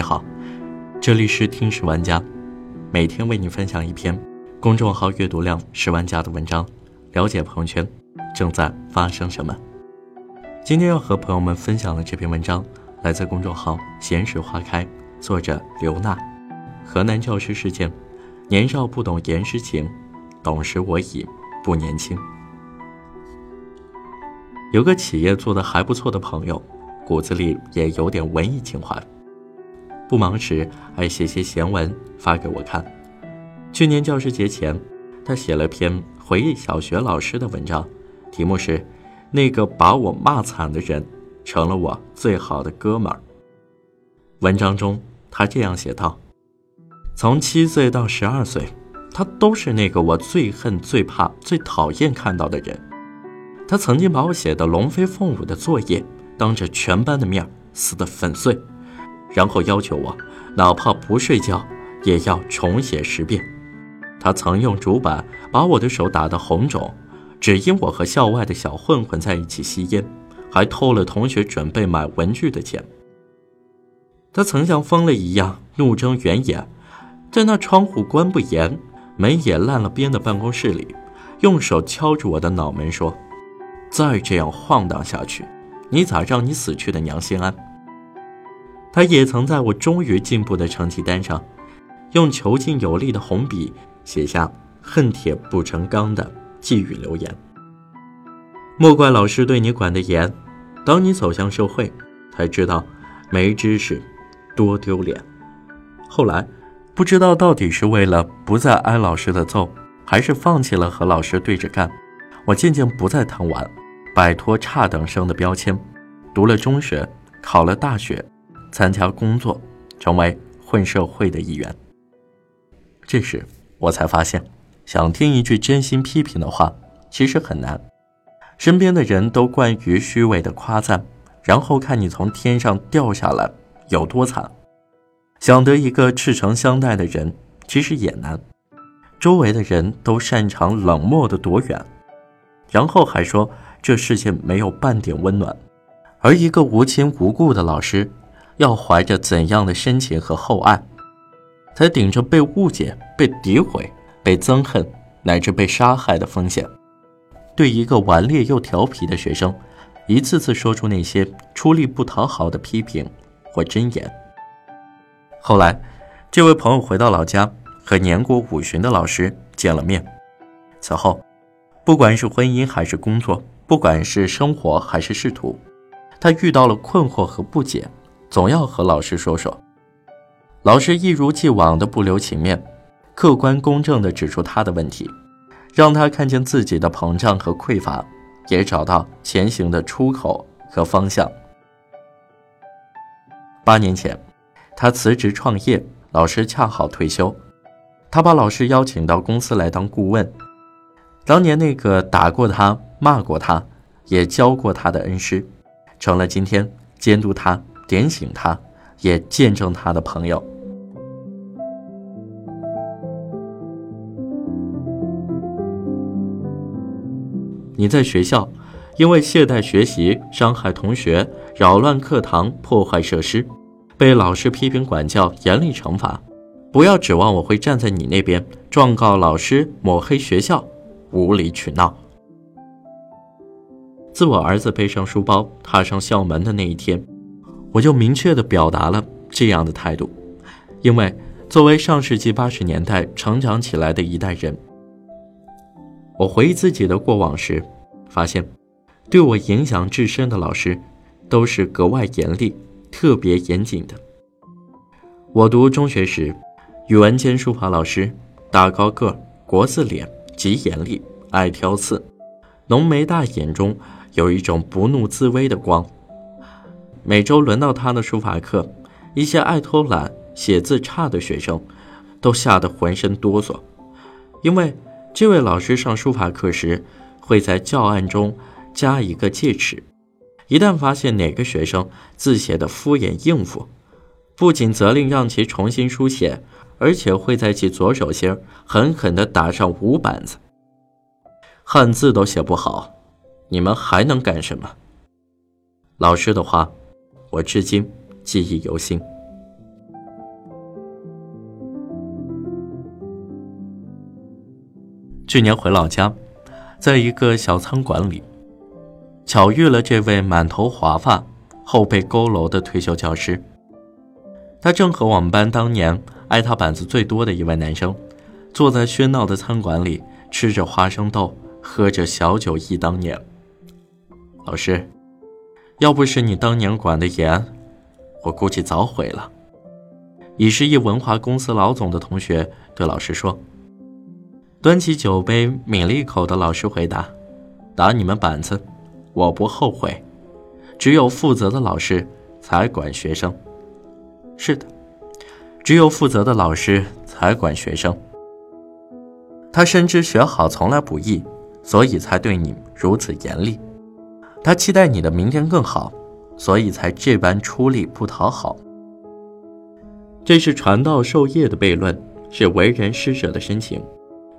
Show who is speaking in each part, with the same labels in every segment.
Speaker 1: 你好，这里是听十万家，每天为你分享一篇公众号阅读量十万加的文章，了解朋友圈正在发生什么。今天要和朋友们分享的这篇文章来自公众号闲时花开，作者刘娜。河南教师事件，年少不懂严诗情，懂时我已不年轻。有个企业做的还不错的朋友，骨子里也有点文艺情怀。不忙时爱写些闲文发给我看。去年教师节前，他写了篇回忆小学老师的文章，题目是《那个把我骂惨的人成了我最好的哥们儿》。文章中他这样写道：“从七岁到十二岁，他都是那个我最恨、最怕、最讨厌看到的人。他曾经把我写的龙飞凤舞的作业，当着全班的面撕得粉碎。”然后要求我，哪怕不睡觉，也要重写十遍。他曾用竹板把我的手打得红肿，只因我和校外的小混混在一起吸烟，还偷了同学准备买文具的钱。他曾像疯了一样怒睁圆眼，在那窗户关不严、门也烂了边的办公室里，用手敲着我的脑门说：“再这样晃荡下去，你咋让你死去的娘心安？”他也曾在我终于进步的成绩单上，用遒劲有力的红笔写下“恨铁不成钢”的寄语留言。莫怪老师对你管得严，当你走向社会，才知道没知识多丢脸。后来，不知道到底是为了不再挨老师的揍，还是放弃了和老师对着干，我渐渐不再贪玩，摆脱差等生的标签，读了中学，考了大学。参加工作，成为混社会的一员。这时，我才发现，想听一句真心批评的话，其实很难。身边的人都惯于虚伪的夸赞，然后看你从天上掉下来有多惨。想得一个赤诚相待的人，其实也难。周围的人都擅长冷漠的躲远，然后还说这世界没有半点温暖。而一个无亲无故的老师。要怀着怎样的深情和厚爱，才顶着被误解、被诋毁、被憎恨，乃至被杀害的风险，对一个顽劣又调皮的学生，一次次说出那些出力不讨好的批评或箴言？后来，这位朋友回到老家，和年过五旬的老师见了面。此后，不管是婚姻还是工作，不管是生活还是仕途，他遇到了困惑和不解。总要和老师说说，老师一如既往的不留情面，客观公正的指出他的问题，让他看见自己的膨胀和匮乏，也找到前行的出口和方向。八年前，他辞职创业，老师恰好退休，他把老师邀请到公司来当顾问。当年那个打过他、骂过他、也教过他的恩师，成了今天监督他。点醒他，也见证他的朋友。你在学校，因为懈怠学习、伤害同学、扰乱课堂、破坏设施，被老师批评管教、严厉惩罚。不要指望我会站在你那边，状告老师、抹黑学校、无理取闹。自我儿子背上书包踏上校门的那一天。我就明确地表达了这样的态度，因为作为上世纪八十年代成长起来的一代人，我回忆自己的过往时，发现对我影响至深的老师，都是格外严厉、特别严谨的。我读中学时，语文兼书法老师，大高个，国字脸，极严厉，爱挑刺，浓眉大眼中有一种不怒自威的光。每周轮到他的书法课，一些爱偷懒、写字差的学生，都吓得浑身哆嗦，因为这位老师上书法课时，会在教案中加一个戒尺，一旦发现哪个学生字写的敷衍应付，不仅责令让其重新书写，而且会在其左手心狠狠地打上五板子。汉字都写不好，你们还能干什么？老师的话。我至今记忆犹新。去年回老家在一个小餐馆里巧遇了这位满头华发后背佝偻的退休教师。他正和我们班当年挨他板子最多的一位男生坐在喧闹的餐馆里吃着花生豆喝着小酒忆当年。老师要不是你当年管得严，我估计早毁了。已是一文化公司老总的同学对老师说：“端起酒杯抿了一口的老师回答：打你们板子，我不后悔。只有负责的老师才管学生。是的，只有负责的老师才管学生。他深知学好从来不易，所以才对你如此严厉。他期待你的明天更好，所以才这般出力不讨好。”这是传道授业的悖论，是为人师者的深情，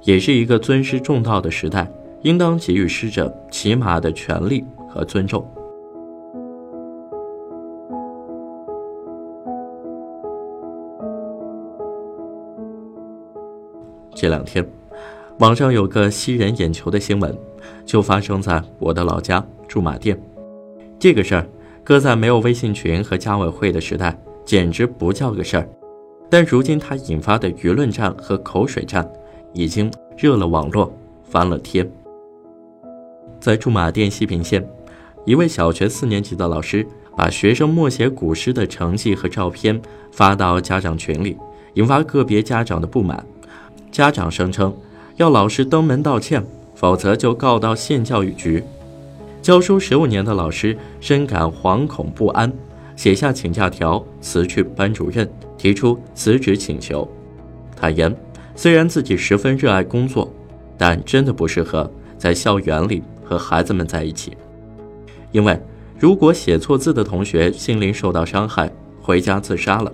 Speaker 1: 也是一个尊师重道的时代，应当给予师者起码的权利和尊重。这两天，网上有个吸人眼球的新闻，就发生在我的老家驻马店。这个事儿，搁在没有微信群和家委会的时代。简直不叫个事儿，但如今它引发的舆论战和口水战，已经热了网络，翻了天。在驻马店西平县，一位小学四年级的老师把学生默写古诗的成绩和照片发到家长群里，引发个别家长的不满。家长声称要老师登门道歉，否则就告到县教育局。教书十五年的老师深感惶恐不安。写下请假条，辞去班主任，提出辞职请求。坦言，虽然自己十分热爱工作，但真的不适合在校园里和孩子们在一起。因为如果写错字的同学心灵受到伤害，回家自杀了，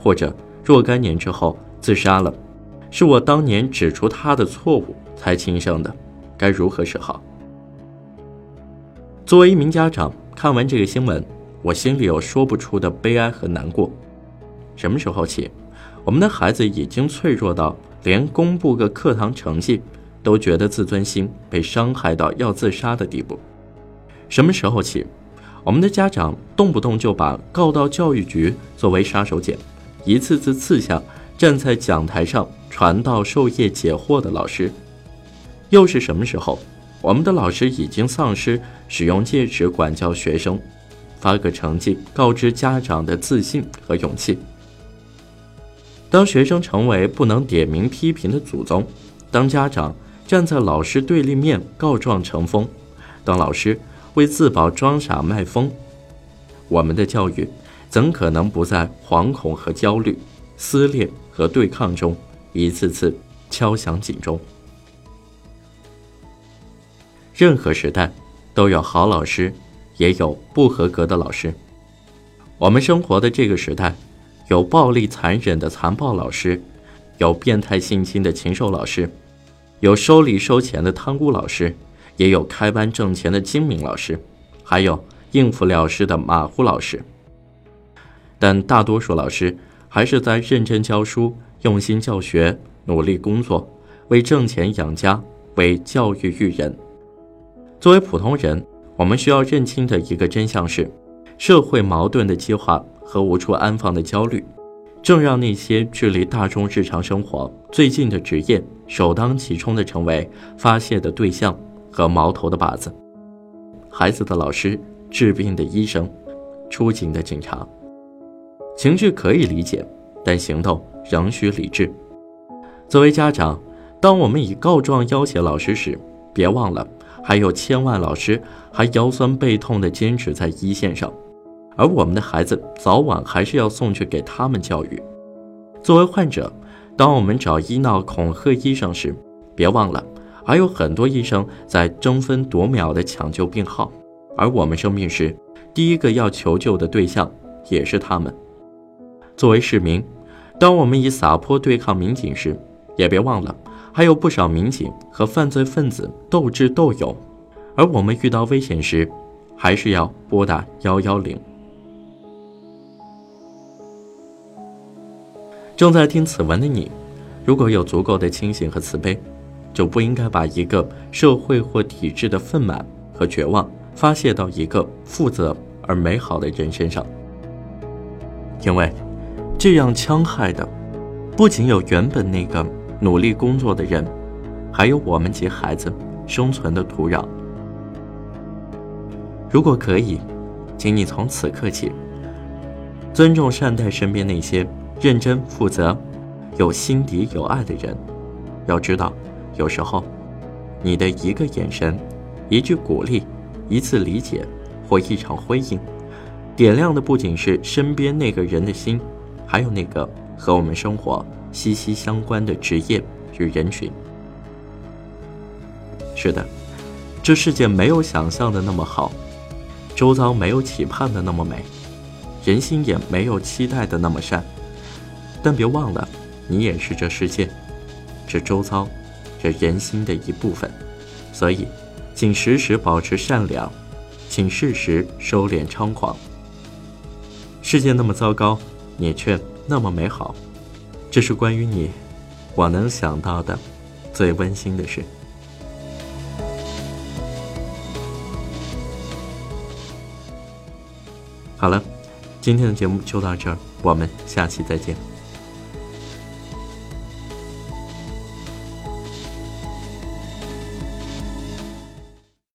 Speaker 1: 或者若干年之后自杀了，是我当年指出他的错误才轻生的，该如何是好？作为一名家长，看完这个新闻。我心里有说不出的悲哀和难过。什么时候起，我们的孩子已经脆弱到连公布个课堂成绩都觉得自尊心被伤害到要自杀的地步？什么时候起，我们的家长动不动就把告到教育局作为杀手锏，一次次刺向站在讲台上传道授业解惑的老师？又是什么时候，我们的老师已经丧失使用戒尺管教学生？发个成绩告知家长的自信和勇气。当学生成为不能点名批评的祖宗，当家长站在老师对立面告状成风，当老师为自保装傻卖疯，我们的教育怎可能不在惶恐和焦虑、撕裂和对抗中一次次敲响警钟？任何时代都有好老师。也有不合格的老师。我们生活的这个时代，有暴力残忍的残暴老师，有变态性侵的禽兽老师，有收礼收钱的贪污老师，也有开班挣钱的精明老师，还有应付了事的马虎老师。但大多数老师还是在认真教书、用心教学、努力工作，为挣钱养家，为教育育人。作为普通人。我们需要认清的一个真相是，社会矛盾的激化和无处安放的焦虑，正让那些距离大众日常生活最近的职业首当其冲的成为发泄的对象和矛头的靶子。孩子的老师，治病的医生，出警的警察，情绪可以理解，但行动仍需理智。作为家长，当我们以告状要挟老师时，别忘了。还有千万老师还腰酸背痛地坚持在一线上，而我们的孩子早晚还是要送去给他们教育。作为患者，当我们找医闹恐吓医生时，别忘了还有很多医生在争分夺秒地抢救病号，而我们生病时，第一个要求救的对象也是他们。作为市民，当我们以撒泼对抗民警时，也别忘了。还有不少民警和犯罪分子斗智斗勇，而我们遇到危险时，还是要拨打幺幺零。正在听此文的你，如果有足够的清醒和慈悲，就不应该把一个社会或体制的愤满和绝望发泄到一个负责而美好的人身上，因为这样戕害的，不仅有原本那个努力工作的人，还有我们及孩子生存的土壤。如果可以，请你从此刻起，尊重善待身边那些认真负责、有心底有爱的人。要知道，有时候，你的一个眼神、一句鼓励、一次理解或一场回应，点亮的不仅是身边那个人的心，还有那个和我们生活息息相关的职业与人群。是的，这世界没有想象的那么好。周遭没有期盼的那么美，人心也没有期待的那么善。但别忘了，你也是这世界、这周遭、这人心的一部分。所以，请时时保持善良，请适时收敛猖狂。世界那么糟糕，你却那么美好，这是关于你，我能想到的最温馨的事。好了，今天的节目就到这儿，我们下期再见。